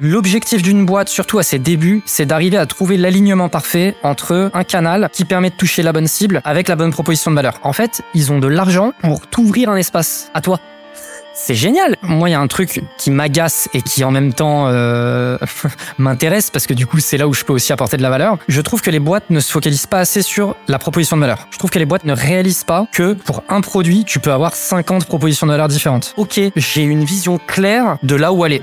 L'objectif d'une boîte, surtout à ses débuts, c'est d'arriver à trouver l'alignement parfait entre un canal qui permet de toucher la bonne cible avec la bonne proposition de valeur. En fait, ils ont de l'argent pour t'ouvrir un espace à toi. C'est génial. Moi, il y a un truc qui m'agace et qui en même temps euh, m'intéresse parce que du coup, c'est là où je peux aussi apporter de la valeur. Je trouve que les boîtes ne se focalisent pas assez sur la proposition de valeur. Je trouve que les boîtes ne réalisent pas que pour un produit, tu peux avoir 50 propositions de valeur différentes. Ok, j'ai une vision claire de là où aller.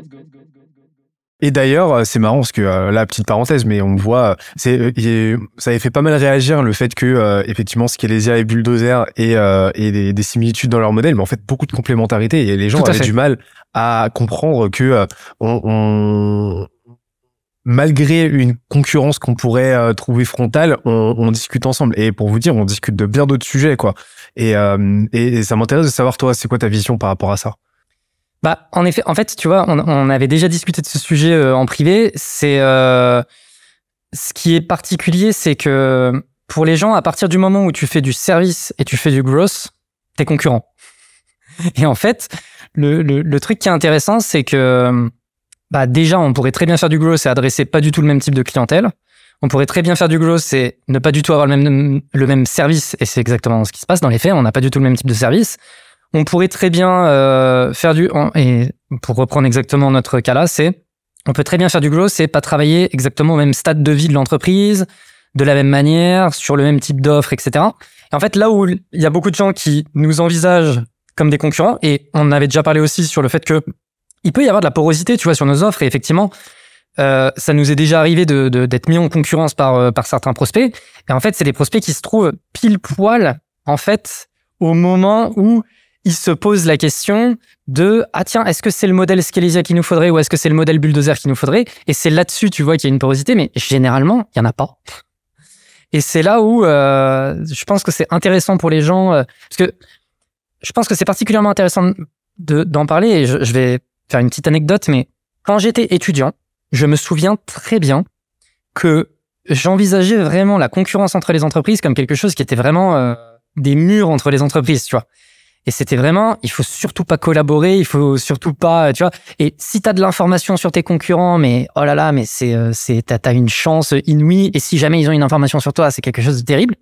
Et d'ailleurs, euh, c'est marrant parce que euh, là, petite parenthèse, mais on voit, c'est, euh, ça avait fait pas mal réagir le fait que euh, effectivement, Skelesia et Bulldozer et, euh, et des, des, similitudes dans leur modèle, mais en fait beaucoup de complémentarité. Et les gens avaient du mal à comprendre que euh, on, on, malgré une concurrence qu'on pourrait trouver frontale, on, on, discute ensemble. Et pour vous dire, on discute de bien d'autres sujets, quoi. Et, et, et ça m'intéresse de savoir toi, c'est quoi ta vision par rapport à ça? Bah, en effet, en fait, tu vois, on, avait déjà discuté de ce sujet euh, en privé. C'est euh, ce qui est particulier, c'est que pour les gens, à partir du moment où tu fais du service et tu fais du growth, t'es concurrent. Et en fait, le, le, le truc qui est intéressant, c'est que bah déjà, on pourrait très bien faire du growth et adresser pas du tout le même type de clientèle. On pourrait très bien faire du growth et ne pas du tout avoir le même, le même service. Et c'est exactement ce qui se passe dans les faits. On n'a pas du tout le même type de service on pourrait très bien euh, faire du et pour reprendre exactement notre cas là, c'est on peut très bien faire du growth et pas travailler exactement au même stade de vie de l'entreprise, de la même manière, sur le même type d'offre, etc. Et en fait, là où il y a beaucoup de gens qui nous envisagent comme des concurrents, et on avait déjà parlé aussi sur le fait que il peut y avoir de la porosité, tu vois, sur nos offres, et effectivement, euh, ça nous est déjà arrivé de, d'être mis en concurrence par, euh, par certains prospects. Et en fait, c'est des prospects qui se trouvent pile poil, en fait, au moment où il se pose la question de ah tiens est-ce que c'est le modèle Scalesia qu'il nous faudrait ou est-ce que c'est le modèle Bulldozer qu'il nous faudrait? Et c'est là-dessus tu vois qu'il y a une porosité mais généralement il y en a pas. Et c'est là où euh, je pense que c'est intéressant pour les gens euh, parce que je pense que c'est particulièrement intéressant de d'en parler et je, je, vais faire une petite anecdote mais quand j'étais étudiant je me souviens très bien que j'envisageais vraiment la concurrence entre les entreprises comme quelque chose qui était vraiment euh, des murs entre les entreprises tu vois et c'était vraiment, il faut surtout pas collaborer, il faut surtout pas, tu vois. Et si t'as de l'information sur tes concurrents, mais oh là là, mais c'est, euh, c'est, t'as, as une chance inouïe. Et si jamais ils ont une information sur toi, c'est quelque chose de terrible.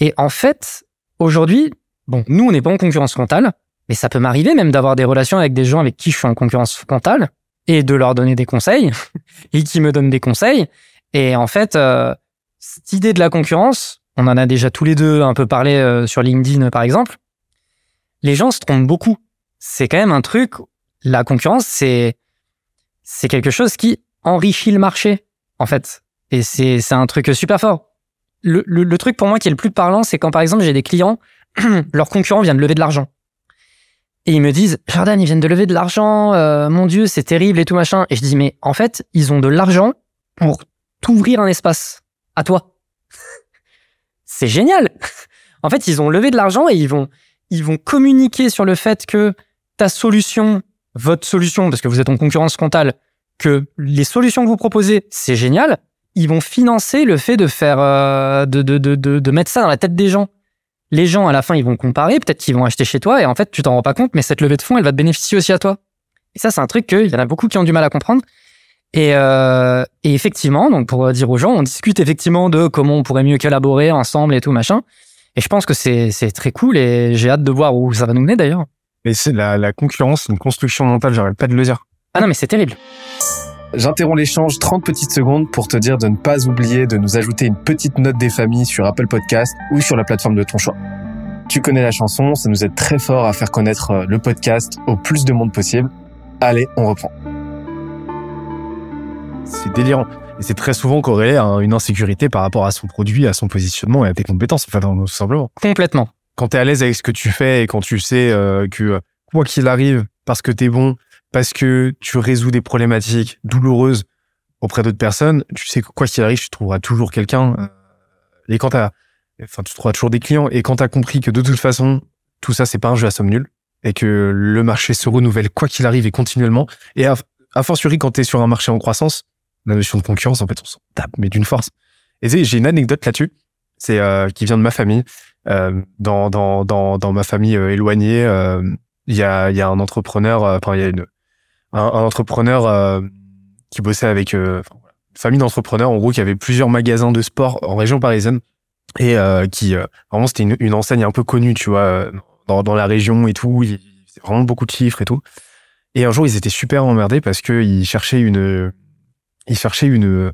Et en fait, aujourd'hui, bon, nous, on n'est pas en concurrence frontale, mais ça peut m'arriver même d'avoir des relations avec des gens avec qui je suis en concurrence frontale et de leur donner des conseils et qui me donnent des conseils. Et en fait, euh, cette idée de la concurrence, on en a déjà tous les deux un peu parlé euh, sur LinkedIn, par exemple les gens se trompent beaucoup. C'est quand même un truc, la concurrence, c'est, c'est quelque chose qui enrichit le marché, en fait. Et c'est, c'est un truc super fort. Le, le, le, truc pour moi qui est le plus parlant, c'est quand par exemple j'ai des clients, leurs concurrents viennent de lever de l'argent. Et ils me disent, Jordan, ils viennent de lever de l'argent, euh, mon Dieu, c'est terrible et tout machin. Et je dis, mais en fait, ils ont de l'argent pour t'ouvrir un espace à toi. c'est génial. en fait, ils ont levé de l'argent et ils vont, ils vont communiquer sur le fait que ta solution, votre solution, parce que vous êtes en concurrence frontale, que les solutions que vous proposez, c'est génial. Ils vont financer le fait de faire, euh, de, de, de, de, mettre ça dans la tête des gens. Les gens, à la fin, ils vont comparer, peut-être qu'ils vont acheter chez toi, et en fait, tu t'en rends pas compte, mais cette levée de fonds, elle va te bénéficier aussi à toi. Et ça, c'est un truc qu'il y en a beaucoup qui ont du mal à comprendre. Et, euh, et effectivement, donc pour dire aux gens, on discute effectivement de comment on pourrait mieux collaborer ensemble et tout machin. Et je pense que c'est très cool et j'ai hâte de voir où ça va nous mener d'ailleurs. Mais c'est la, la concurrence, une construction mentale, j'arrête pas de le dire. Ah non, mais c'est terrible. J'interromps l'échange 30 petites secondes pour te dire de ne pas oublier de nous ajouter une petite note des familles sur Apple Podcast ou sur la plateforme de ton choix. Tu connais la chanson, ça nous aide très fort à faire connaître euh, le podcast au plus de monde possible. Allez, on reprend. C'est délirant. Et c'est très souvent corrélé à une insécurité par rapport à son produit, à son positionnement et à tes compétences, enfin, tout simplement. Complètement. Quand tu es à l'aise avec ce que tu fais et quand tu sais euh, que euh, quoi qu'il arrive, parce que tu es bon, parce que tu résous des problématiques douloureuses auprès d'autres personnes, tu sais que quoi qu'il arrive, tu trouveras toujours quelqu'un. Euh, et quand t'as, enfin, tu trouveras toujours des clients. Et quand t'as compris que de toute façon, tout ça, c'est pas un jeu à somme nulle et que le marché se renouvelle quoi qu'il arrive et continuellement. Et à, à fortiori, quand t'es sur un marché en croissance, la notion de concurrence, en fait, on s'en tape, mais d'une force. Et j'ai une anecdote là-dessus. C'est euh, qui vient de ma famille. Euh, dans, dans, dans, dans ma famille euh, éloignée, il y, a, y a un entrepreneur, enfin, il y a une, un, entrepreneur qui bossait avec une famille d'entrepreneurs, en gros, qui avait plusieurs magasins de sport en région parisienne et qui vraiment c'était une, enseigne un peu connue, tu vois, dans, dans la région et tout. Il faisait vraiment beaucoup de chiffres et tout. Et un jour, ils étaient super emmerdés parce que ils cherchaient une, ils cherchaient une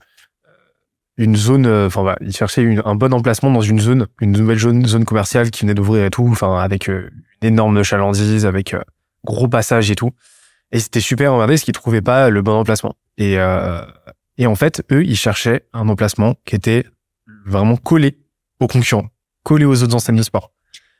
une zone, enfin voilà, ils cherchaient une, un bon emplacement dans une zone, une nouvelle zone, zone commerciale qui venait d'ouvrir et tout, enfin avec une énorme chalandise, avec gros passage et tout. Et c'était super emmerdé parce qu'ils trouvaient pas le bon emplacement. Et, euh, et en fait, eux, ils cherchaient un emplacement qui était vraiment collé aux concurrents, collé aux autres enseignes de sport.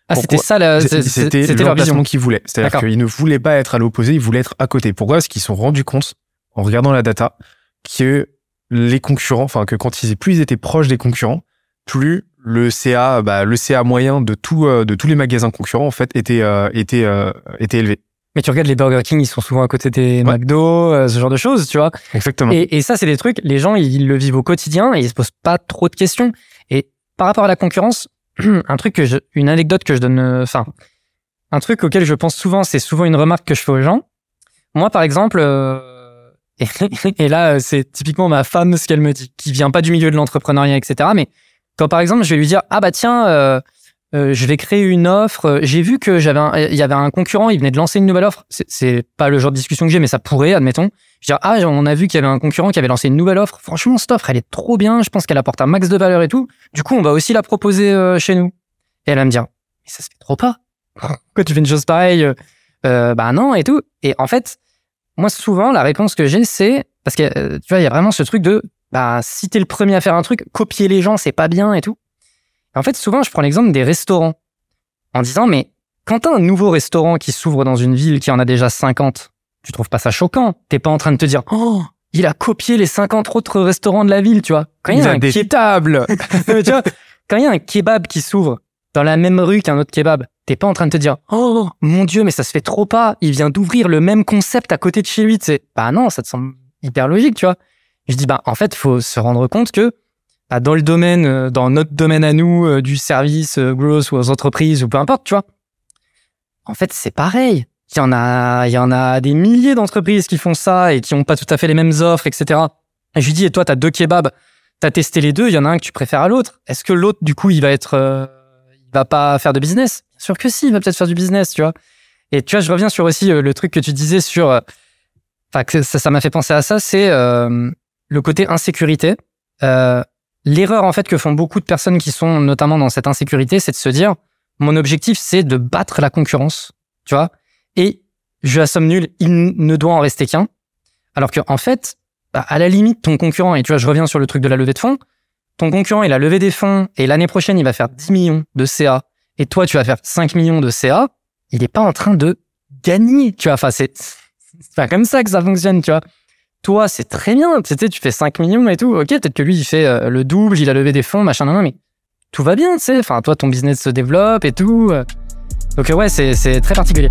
Ah, c'était ça, la, c'était l'emplacement qu'ils voulaient. C'est-à-dire qu'ils ne voulaient pas être à l'opposé, ils voulaient être à côté. Pourquoi? Parce qu'ils se sont rendus compte, en regardant la data, que les concurrents, enfin, que quand ils, plus ils étaient proches des concurrents, plus le CA, bah, le CA moyen de tout, euh, de tous les magasins concurrents, en fait, était, euh, était, euh, était élevé. Mais tu regardes les Burger King, ils sont souvent à côté des McDo, ce genre de choses, tu vois. Exactement. Et, et ça, c'est des trucs, les gens, ils le vivent au quotidien et ils se posent pas trop de questions. Et par rapport à la concurrence, un truc que je, une anecdote que je donne, enfin, un truc auquel je pense souvent, c'est souvent une remarque que je fais aux gens. Moi, par exemple, et, là, c'est typiquement ma femme ce qu'elle me dit, qui vient pas du milieu de l'entrepreneuriat, etc. Mais quand par exemple, je vais lui dire, ah bah tiens, euh, euh, je vais créer une offre. J'ai vu que j'avais, il y avait un concurrent, il venait de lancer une nouvelle offre. C'est pas le genre de discussion que j'ai, mais ça pourrait, admettons. Je dis ah, on a vu qu'il y avait un concurrent qui avait lancé une nouvelle offre. Franchement, cette offre, elle est trop bien. Je pense qu'elle apporte un max de valeur et tout. Du coup, on va aussi la proposer euh, chez nous. Et elle va me dire, mais ça se fait trop pas. Pourquoi tu fais une chose pareille euh, euh, Bah non et tout. Et en fait, moi souvent la réponse que j'ai, c'est parce que tu vois, il y a vraiment ce truc de bah si t'es le premier à faire un truc, copier les gens, c'est pas bien et tout. En fait, souvent, je prends l'exemple des restaurants. En disant, mais quand t'as un nouveau restaurant qui s'ouvre dans une ville qui en a déjà 50, tu trouves pas ça choquant? T'es pas en train de te dire, oh, il a copié les 50 autres restaurants de la ville, tu vois. Quand il y a, un des tu vois, quand il y a un kebab qui s'ouvre dans la même rue qu'un autre kebab, t'es pas en train de te dire, oh, mon dieu, mais ça se fait trop pas, il vient d'ouvrir le même concept à côté de chez lui, tu sais. Bah non, ça te semble hyper logique, tu vois. Je dis, bah, en fait, faut se rendre compte que bah, dans le domaine, euh, dans notre domaine à nous, euh, du service, euh, growth ou aux entreprises ou peu importe, tu vois. En fait, c'est pareil. Il y en a, il y en a des milliers d'entreprises qui font ça et qui ont pas tout à fait les mêmes offres, etc. Et je lui dis, et toi, t'as deux kebabs, t'as testé les deux, il y en a un que tu préfères à l'autre. Est-ce que l'autre, du coup, il va être, il va pas faire de business Bien sûr que si, il va peut-être faire du business, tu vois. Et tu vois, je reviens sur aussi le truc que tu disais sur, enfin, ça, ça m'a fait penser à ça, c'est le côté insécurité. Euh, L'erreur en fait que font beaucoup de personnes qui sont notamment dans cette insécurité, c'est de se dire mon objectif c'est de battre la concurrence, tu vois, et je la somme nulle, il ne doit en rester qu'un. Alors que en fait, bah, à la limite, ton concurrent, et tu vois, je reviens sur le truc de la levée de fonds, ton concurrent, il a levé des fonds et l'année prochaine, il va faire 10 millions de CA et toi, tu vas faire 5 millions de CA, il n'est pas en train de gagner, tu vois. Enfin, c'est pas comme ça que ça fonctionne, tu vois toi, c'est très bien. Tu sais, tu fais 5 millions et tout. Ok, peut-être que lui, il fait euh, le double, il a levé des fonds, machin, non, mais tout va bien, tu sais. Enfin, toi, ton business se développe et tout. Donc, ouais, c'est très particulier.